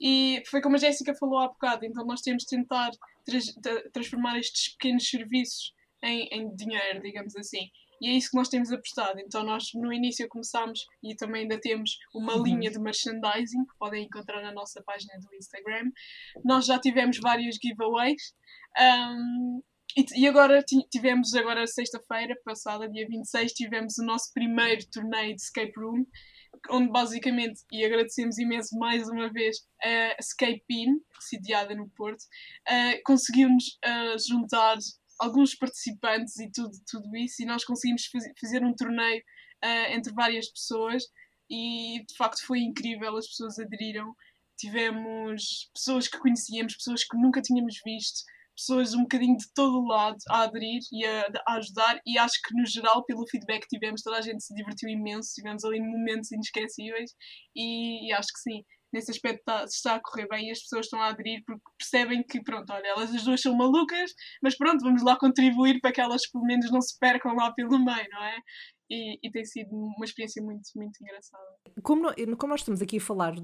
E foi como a Jéssica falou há bocado, então nós temos de tentar transformar estes pequenos serviços em, em dinheiro, digamos assim. E é isso que nós temos apostado. Então, nós no início começámos e também ainda temos uma uhum. linha de merchandising que podem encontrar na nossa página do Instagram. Nós já tivemos vários giveaways. Um, e, agora tivemos, agora sexta-feira passada, dia 26, tivemos o nosso primeiro torneio de escape room, onde basicamente, e agradecemos imenso mais uma vez a Escape In, sediada no Porto, uh, conseguiu-nos uh, juntar alguns participantes e tudo, tudo isso, e nós conseguimos fazer um torneio uh, entre várias pessoas e de facto foi incrível, as pessoas aderiram. Tivemos pessoas que conhecíamos, pessoas que nunca tínhamos visto, pessoas um bocadinho de todo o lado a aderir e a, a, ajudar, e acho que no geral, pelo feedback que tivemos, toda a gente se divertiu imenso, tivemos ali momentos inesquecíveis, e, e acho que sim, nesse aspecto está, está a correr bem e as pessoas estão a aderir porque percebem que, pronto, olha, elas as duas são malucas, mas pronto, vamos lá contribuir para que elas pelo menos não se percam lá pelo meio, não é? E, e tem sido uma experiência muito, muito engraçada. Como, como nós estamos aqui a falar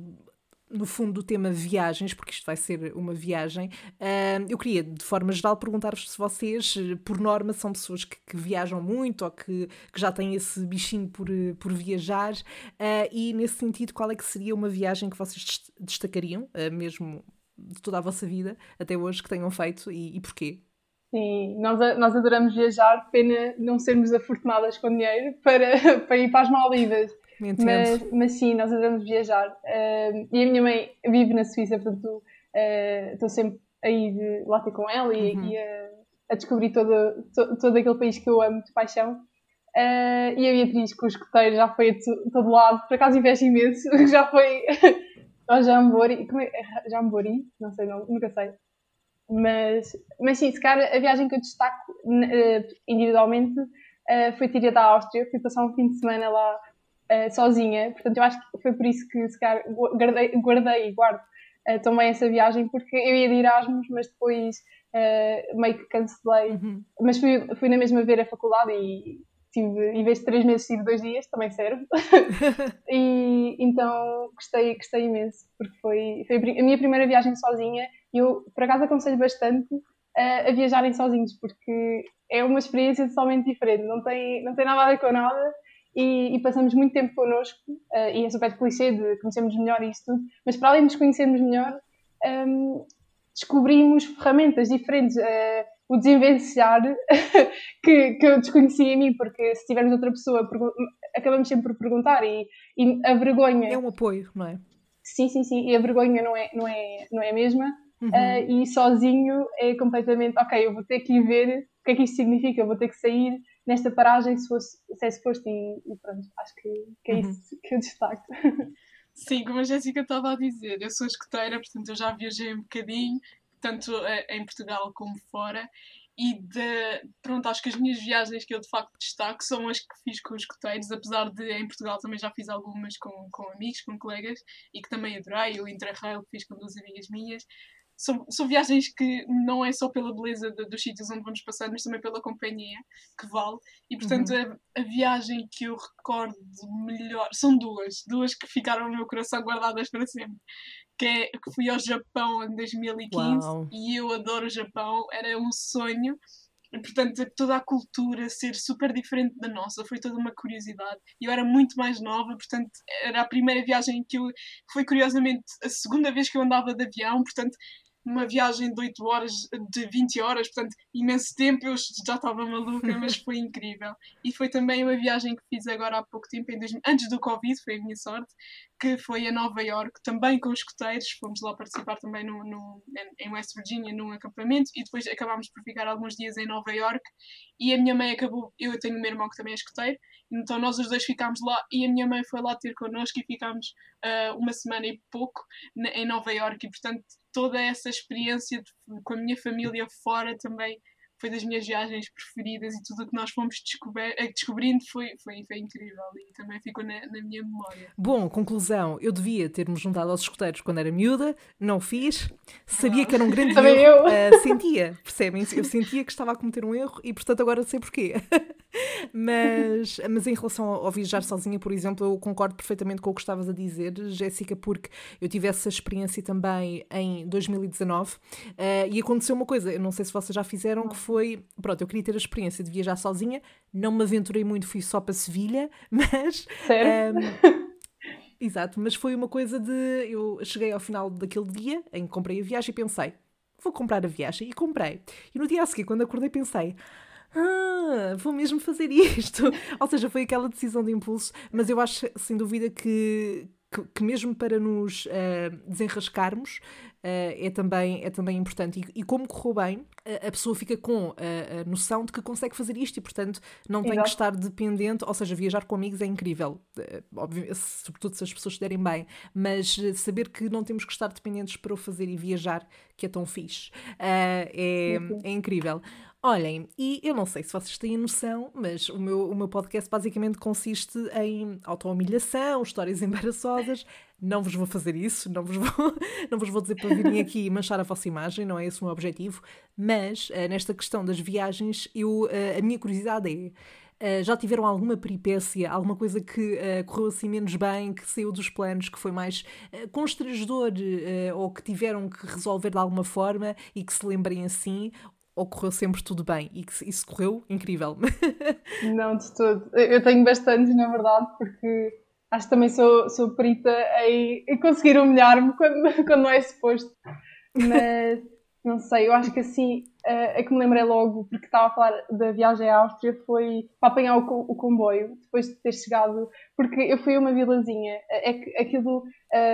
no fundo do tema viagens, porque isto vai ser uma viagem, uh, eu queria, de forma geral, perguntar-vos se vocês, por norma, são pessoas que, que viajam muito ou que, que, já têm esse bichinho por, por viajar, uh, e nesse sentido, qual é que seria uma viagem que vocês destacariam, uh, mesmo de toda a vossa vida, até hoje, que tenham feito e, e porquê? Sim, nós, nós adoramos viajar, pena não sermos afortunadas com dinheiro para, para ir para as Maldivas. Mas, mas sim, nós adoramos viajar. Uh, e a minha mãe vive na Suíça, portanto uh, estou sempre a ir lá ter com ela e, uhum. e a, a, descobrir todo, todo, todo aquele país que eu amo de paixão. Uh, e a Beatriz, com o escoteiro, já foi a todo lado, por acaso inveja imenso, já foi ao Jambori. Como é? é? Jambori? Não sei, não, nunca sei. Mas, mas sim, se calhar a viagem que eu destaco individualmente foi Tíria da Áustria. Fui passar um fim de semana lá uh, sozinha. Portanto, eu acho que foi por isso que se calhar guardei, guardei e guardo uh, também essa viagem, porque eu ia de Erasmus, mas depois uh, meio que cancelei. Uhum. Mas fui, fui na mesma ver a faculdade e tive, em vez de três meses, tive dois dias, também serve. e então gostei, gostei imenso, porque foi, foi a minha primeira viagem sozinha e eu, por acaso, aconselho bastante a viajarem sozinhos, porque é uma experiência totalmente diferente, não tem, não tem nada a ver com nada e, e, passamos muito tempo connosco, uh, e é super clichê de conhecermos melhor isto tudo, mas para além de nos conhecermos melhor, um, descobrimos ferramentas diferentes, uh, o desenvencilhar que, que eu desconhecia em mim, porque se tivermos outra pessoa, acabamos sempre por perguntar e, e, a vergonha... É um apoio, não é? Sim, sim, sim, e a vergonha não é, não é, não é a mesma, uhum. uh, e sozinho é completamente, ok, eu vou ter que ir ver o que é que isto significa, eu vou ter que sair nesta paragem se, fosse, se é suposto e, e pronto, acho que, que é uhum. isso que eu destaco. Sim, como a Jéssica estava a dizer, eu sou escoteira, portanto eu já viajei um bocadinho, tanto eh, em Portugal como fora, e de, pronto, acho que as minhas viagens que eu de facto destaco são as que fiz com os escoteiros, apesar de em Portugal também já fiz algumas com, com amigos, com colegas, e que também adorei, o Interrail que fiz com duas amigas minhas, são, são viagens que não é só pela beleza de, dos sítios onde vamos passando, mas também pela companhia que vale. E portanto, uhum. a, a, viagem que eu recordo melhor são duas, duas que ficaram no meu coração guardadas para sempre. Que, é, que fui ao Japão em 2015 Uau. e eu adoro o Japão, era um sonho. E, portanto, toda a cultura ser super diferente da nossa foi toda uma curiosidade. Eu era muito mais nova, portanto, era a primeira viagem que eu. Foi curiosamente a segunda vez que eu andava de avião, portanto, uma viagem de 8 horas, de 20 horas, portanto, imenso tempo, eu já estava maluca, mas foi incrível. E foi também uma viagem que fiz agora há pouco tempo, em 2000, antes do Covid, foi a minha sorte, que foi a Nova York, também com escoteiros, fomos lá participar também no, no, em West Virginia num acampamento e depois acabámos por ficar alguns dias em Nova York e a minha mãe acabou, eu tenho um meu irmão que também é escoteiro, então nós os dois ficámos lá e a minha mãe foi lá ter connosco e ficámos uh, uma semana e pouco em Nova York e portanto toda essa experiência de, com a minha família fora também foi das minhas viagens preferidas e tudo o que nós fomos eh, descobrindo foi, foi, foi incrível e também ficou na, na, minha memória. Bom, conclusão, eu devia ter-me juntado aos escuteiros quando era miúda, não fiz, sabia ah. que era um grande erro, uh, sentia, percebem? Eu sentia que estava a cometer um erro e portanto agora sei porquê. mas, mas em relação ao, ao viajar sozinha, por exemplo, eu concordo perfeitamente com o que estavas a dizer, Jéssica, porque eu tive essa experiência também em 2019 uh, e aconteceu uma coisa, eu não sei se vocês já fizeram, que foi, pronto, eu queria ter a experiência de viajar sozinha, não me aventurei muito, fui só para Sevilha, mas... Sério? Um, exato, mas foi uma coisa de, eu cheguei ao final daquele dia em que comprei a viagem e pensei, vou comprar a viagem, e comprei. E no dia a seguir, quando acordei, pensei, ah, vou mesmo fazer isto. Ou seja, foi aquela decisão de impulso, mas eu acho sem dúvida que, que, que mesmo para nos uh, desenrascarmos é, também, é também importante. E, e como correu bem, a, a pessoa fica com a, a, noção de que consegue fazer isto e, portanto, não tem Exato. que estar dependente. Ou seja, viajar com amigos é incrível, uh, sobretudo se as pessoas estiverem bem, mas saber que não temos que estar dependentes para o fazer e viajar, que é tão fixe, é, é incrível. Olhem, e eu não sei se vocês têm noção, mas o meu, o meu podcast basicamente consiste em auto-humilhação, histórias embaraçosas. Não vos vou fazer isso, não vos vou, não vos vou dizer para virem aqui manchar a vossa imagem, não é esse o meu objetivo. Mas uh, nesta questão das viagens, eu, uh, a minha curiosidade é. Uh, já tiveram alguma peripécia, alguma coisa que correu assim menos bem, que saiu dos planos, que foi mais constrangedor ou que tiveram que resolver de alguma forma e que se lembrem assim? ocorreu sempre tudo bem e que isso correu incrível. Não, de todo. Eu tenho bastante, na verdade, porque acho que também sou, sou perita em, em conseguir humilhar-me quando, quando não é suposto. Mas não sei, eu acho que assim, é que me lembrei logo, porque estava a falar da viagem à Áustria, foi para apanhar o, o comboio, depois de ter chegado, porque eu fui a uma vilazinha, é que aquilo.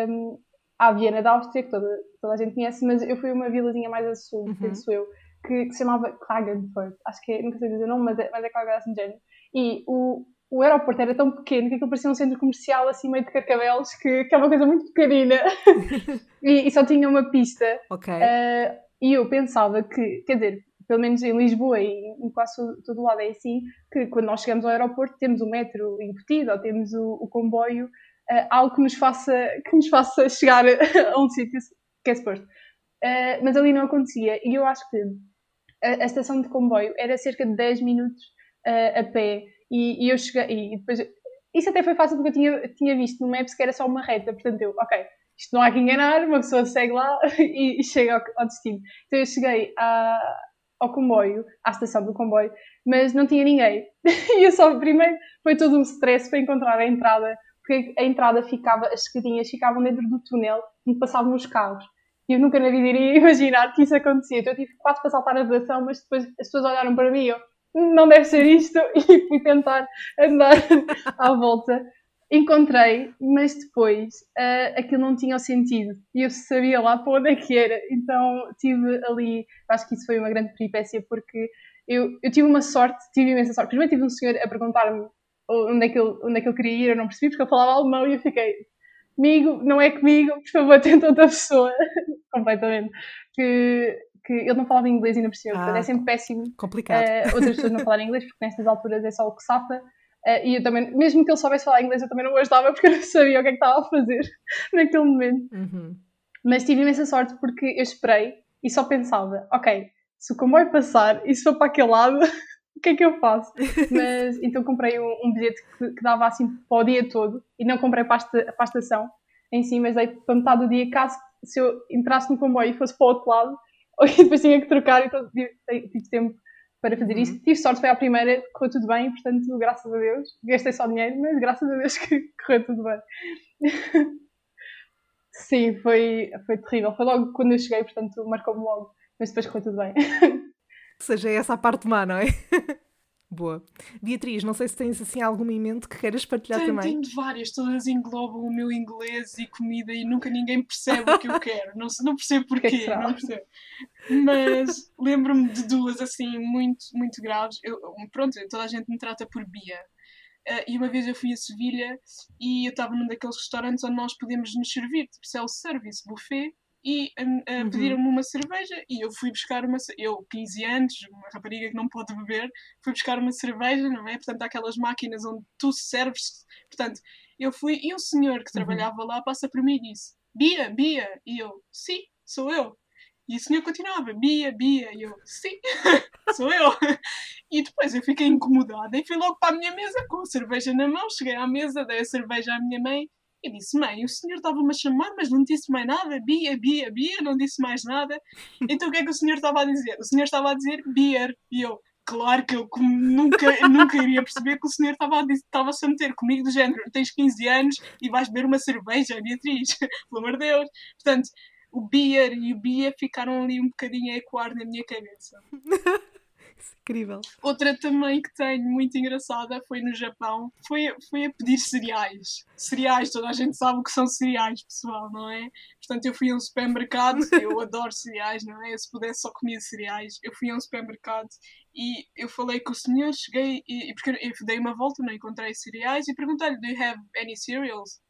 Um, à Viena da Áustria, que toda, toda a gente conhece, mas eu fui a uma vilazinha mais a sul, uhum. penso eu, que, que se chamava Klagenfurt. Acho que é, nunca sei dizer o nome, mas é, mas é qualquer assim género. E o, o aeroporto era tão pequeno que aquilo parecia um centro comercial assim meio de carcavelos, que, que é uma coisa muito pequenina. e, e, só tinha uma pista. Ok. Uh, e eu pensava que, quer dizer, pelo menos em Lisboa e em quase todo lado é assim, que quando nós chegamos ao aeroporto temos o metro embutido ou temos o, o comboio, uh, algo que nos, faça, que nos faça chegar a um sítio que é suposto. Uh, mas ali não acontecia. E eu acho que a, a, estação de comboio era cerca de 10 minutos uh, a pé e, e, eu cheguei, e depois, isso até foi fácil porque eu tinha, tinha visto no Maps que era só uma reta, portanto eu, ok, isto não há que enganar, uma pessoa segue lá e, e chega ao, ao, destino. Então eu cheguei à, ao comboio, à estação do comboio, mas não tinha ninguém. e eu só, primeiro, foi todo um stress para encontrar a entrada, porque a entrada ficava, as escadinhas ficavam dentro do túnel onde passavam os carros. E eu nunca na vida iria imaginar que isso acontecia. Então eu tive quase para saltar a redação, mas depois as pessoas olharam para mim e eu, não deve ser isto, e fui tentar andar à volta encontrei, mas depois uh, aquilo não tinha sentido e eu sabia lá para onde é que era. Então tive ali, acho que isso foi uma grande peripécia porque eu, eu tive uma sorte, tive imensa sorte. Primeiro tive um senhor a perguntar-me onde, é que ele, onde é que eu queria ir, eu não percebi porque eu falava alemão e eu fiquei, comigo, não é comigo, por favor, tenta outra pessoa. Completamente. Que, que ele não falava inglês ainda por cima, ah, é sempre péssimo. Complicado. Uh, outras pessoas não falarem inglês porque nestas alturas é só o que safa. Uh, e eu também, mesmo que ele soubesse falar inglês, eu também não o ajudava porque eu não sabia o que é que estava a fazer naquele momento. Uhum. Mas tive imensa sorte porque eu esperei e só pensava, ok, se o comboio passar e se for para aquele lado, o que é que eu faço? Mas então comprei um, um bilhete que, que, dava assim para o dia todo e não comprei para a, para a estação em si, mas dei para metade do dia caso se eu entrasse no comboio e fosse para o outro lado, depois tinha que trocar, então tive, tempo para fazer isso. Uhum. Tive sorte, foi a primeira, correu tudo bem, portanto, graças a Deus. Gastei só dinheiro, mas graças a Deus que correu tudo bem. Sim, foi, foi terrível. Foi logo quando eu cheguei, portanto, marcou-me logo, mas depois correu tudo bem. Ou seja, é essa a parte má, não é? Boa. Beatriz, não sei se tens assim alguma em mente que queiras partilhar tenho, também. Tenho várias, todas englobam o meu inglês e comida e nunca ninguém percebe o que eu quero. Não, não percebo porquê, é não percebo. Mas lembro-me de duas assim muito, muito graves. Eu, pronto, toda a gente me trata por Bia. Uh, e uma vez eu fui a Sevilha e eu estava num daqueles restaurantes onde nós podemos nos servir, tipo self-service, buffet, e uh, pediram-me uma cerveja e eu fui buscar uma eu 15 anos uma rapariga que não pode beber fui buscar uma cerveja não é? Portanto há aquelas máquinas onde tu serves portanto eu fui e um senhor que uhum. trabalhava lá passa por mim e disse Bia Bia. E eu sim sou eu. E o senhor continuava Bia Bia. E eu sim sou eu. E depois eu fiquei incomodada e fui logo para a minha mesa com a cerveja na mão cheguei à mesa dei a cerveja à minha mãe eu disse, mãe, o senhor estava-me a chamar, mas não disse mais nada. Bia, Bia, Bia, não disse mais nada. Então o que é que o senhor estava a dizer? O senhor estava a dizer beer. E eu, claro que eu nunca, nunca iria perceber que o senhor estava a, estava -se a meter comigo do género. Tens 15 anos e vais beber uma cerveja, Beatriz. Pelo amor de Deus. Portanto, o beer e o Bia ficaram ali um bocadinho a ecoar na minha cabeça. Incrível. Outra também que tenho muito engraçada foi no Japão, foi, foi a pedir cereais. Cereais, toda a gente sabe o que são cereais, pessoal, não é? Portanto, eu fui a um supermercado, eu adoro cereais, não é? Se pudesse só comia cereais. Eu fui a um supermercado e eu falei com o senhor, cheguei, e, porque eu dei uma volta, não encontrei cereais, e perguntei-lhe, do you have any cereals?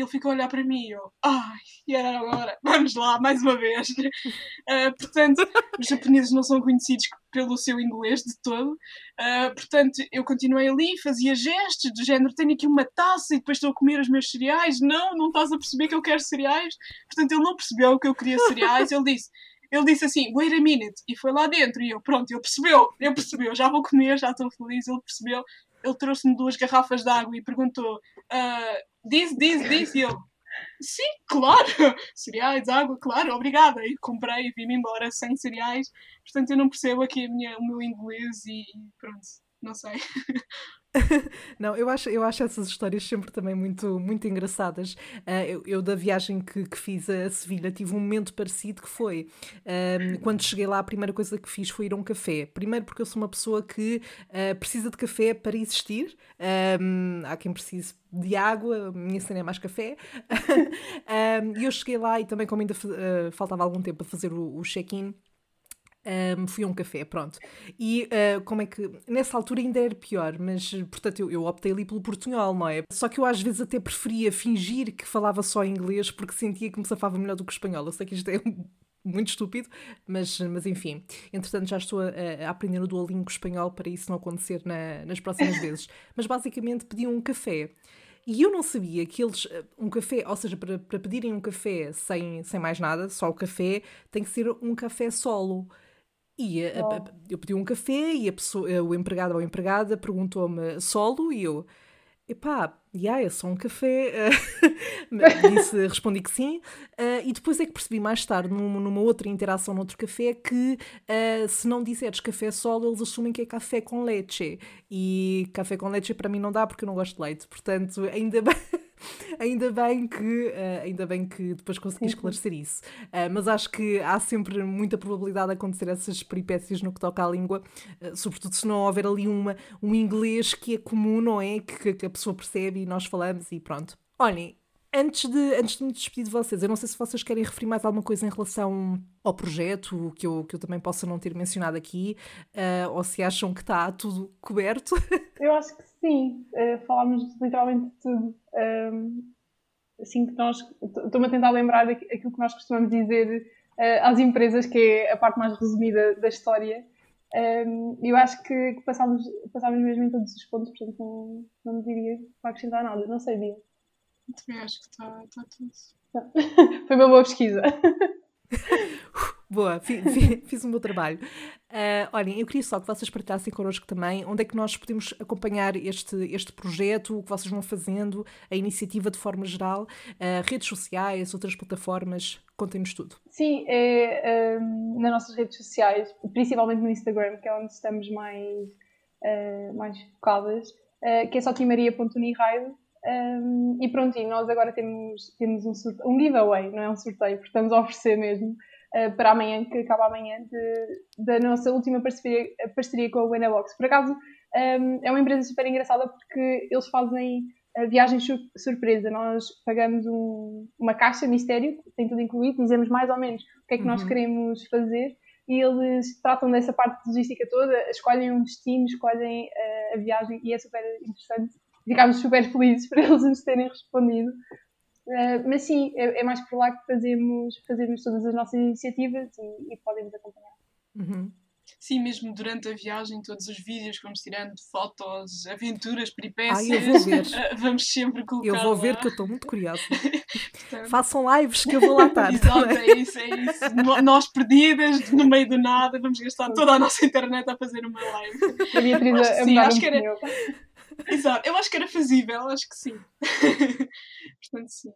Ele ficou a olhar para mim e eu, ai, e era agora, vamos lá, mais uma vez. Uh, portanto, os japoneses não são conhecidos pelo seu inglês de todo. Uh, portanto, eu continuei ali, fazia gestos do género: tenho aqui uma taça e depois estou a comer os meus cereais. Não, não estás a perceber que eu quero cereais. Portanto, ele não percebeu que eu queria cereais. Ele disse. Ele disse assim, wait a minute, e foi lá dentro, e eu, pronto, ele percebeu, ele percebeu, já vou comer, já estou feliz, ele percebeu, ele trouxe-me duas garrafas de água e perguntou, uh, diz, diz, diz, e eu, sim, claro, cereais, água, claro, obrigada. E comprei e vim-me embora sem cereais. Portanto, eu não percebo aqui minha, o meu inglês e, e pronto, não sei. Não, eu acho, eu acho essas histórias sempre também muito, muito engraçadas. Uh, eu, eu, da viagem que, que fiz a Sevilha, tive um momento parecido que foi quando cheguei lá, a primeira coisa que fiz foi ir a um café. Primeiro, porque eu sou uma pessoa que uh, precisa de café para existir. Há quem precise de água, a minha cena é mais café. E eu cheguei lá e também, como ainda faltava algum tempo para fazer o, o check-in, um, fui a um café, pronto. E uh, como é que. Nessa altura ainda era pior, mas portanto eu, eu optei ali pelo portunhol, não é? Só que eu às vezes até preferia fingir que falava só inglês porque sentia que me safava melhor do que o espanhol. Eu sei que isto é muito estúpido, mas, mas enfim. Entretanto, já estou a, a aprender o Duolingo espanhol para isso não acontecer na, nas próximas vezes. Mas basicamente pedi um café. E eu não sabia que eles, eh, um café, ou seja, para, para pedirem um café sem, sem mais nada, só o café, tem que ser um café solo. E a, a, eu pedi um café e a pessoa, o empregado ou a empregada perguntou-me solo e eu, epá, yeah, é só um café. Disse, respondi que sim. Uh, e depois é que percebi mais tarde, numa, numa outra interação noutro café, que uh, se não disseres café solo, eles assumem que é café com leite. E café com leite para mim não dá porque eu não gosto de leite. Portanto, ainda bem. ainda bem que uh, ainda bem que depois consegui esclarecer isso. Uh, mas acho que há sempre muita probabilidade de acontecer essas peripécias no que toca à língua, uh, sobretudo se não houver ali uma, um inglês que é comum, não é? Que, que a pessoa percebe e nós falamos e pronto. Olhem, Antes de, antes de me despedir de vocês, eu não sei se vocês querem referir mais alguma coisa em relação ao projeto, que eu, que eu também possa não ter mencionado aqui, uh, ou se acham que está tudo coberto. Eu acho que sim, uh, falámos literalmente de tudo. Assim que nós. Estou-me a tentar lembrar aquilo que nós costumamos dizer uh, às empresas, que é a parte mais resumida da história. Um, eu acho que, que passámos, passámos mesmo em todos os pontos, portanto não, não me diria para acrescentar nada. Não sei, Bia. Também acho que está tá tudo. Foi uma boa pesquisa. Boa, fiz, um bom trabalho. Uh, olhem, eu queria só que vocês partilhassem connosco também onde é que nós podemos acompanhar este, este projeto, o que vocês vão fazendo, a iniciativa de forma geral, uh, redes sociais, outras plataformas, contem-nos tudo. Sim, é um, nas nossas redes sociais, principalmente no Instagram, que é onde estamos mais, uh, mais focadas, que é só timaria.uniraio um, e pronto, e nós agora temos, temos um, um giveaway, não é um sorteio, porque estamos a oferecer mesmo uh, para amanhã, que acaba amanhã, de, da nossa última parceria, parceria com a Winnerbox. Por acaso, um, é uma empresa super engraçada porque eles fazem a viagem surpresa. Nós pagamos um, uma caixa mistério, tem tudo incluído, dizemos mais ou menos o que é que uhum. nós queremos fazer e eles tratam dessa parte de logística toda, escolhem um destino, escolhem uh, a viagem e é super interessante ficámos super felizes por eles nos terem respondido. Uh, mas sim, é, é, mais por lá que fazemos, fazemos todas as nossas iniciativas e, e podem nos acompanhar. Uhum. Sim, mesmo durante a viagem, todos os vídeos que vamos tirando, fotos, aventuras, peripécias, eu vou ver. vamos sempre colocar. Eu vou lá. ver que eu estou muito curiosa. Façam lives que eu vou lá estar. Exato, é isso, é isso. Nós perdidas, no meio do nada, vamos gastar toda a nossa internet a fazer uma live. A Beatriz a, a sim, acho que era. Exato, eu acho que era fazível, acho que sim. Portanto, sim.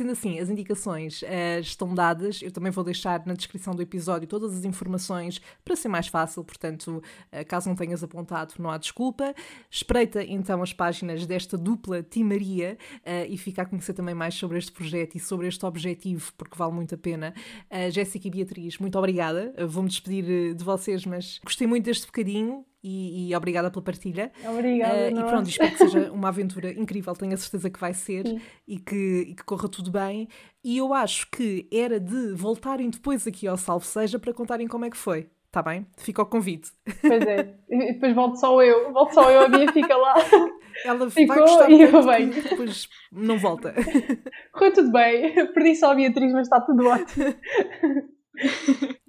Sendo assim, as indicações uh, estão dadas. Eu também vou deixar na descrição do episódio todas as informações para ser mais fácil, portanto, uh, caso não tenhas apontado, não há desculpa. Espreita então as páginas desta dupla Timaria uh, e fica a conhecer também mais sobre este projeto e sobre este objetivo, porque vale muito a pena. Jéssica e Beatriz, muito obrigada. Vou-me despedir de vocês, mas gostei muito deste bocadinho e, e, obrigada pela partilha. Obrigada. Uh, e pronto, espero que seja uma aventura incrível, tenho a certeza que vai ser e que, e que, corra tudo bem. E eu acho que era de voltarem depois aqui ao Salve Seja para contarem como é que foi. Está bem? Fica o convite. Pois é, e depois volto só eu, volto só eu, a Bia fica lá. Ela Ficou vai gostar e eu venho. depois não volta. Correu tudo bem, perdi só a Beatriz, mas está tudo ótimo.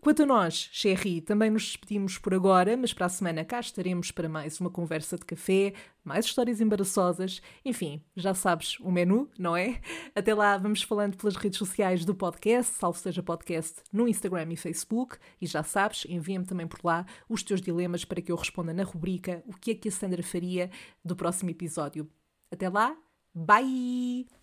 Quanto a nós, Sherry, também nos despedimos por agora, mas para a semana cá estaremos para mais uma conversa de café, mais histórias embaraçosas, enfim, já sabes o menu, não é? Até lá vamos falando pelas redes sociais do podcast, salvo seja podcast, no Instagram e Facebook, e já sabes, envia-me também por lá os teus dilemas para que eu responda na rubrica o que é que a Sandra faria do próximo episódio. Até lá, bye!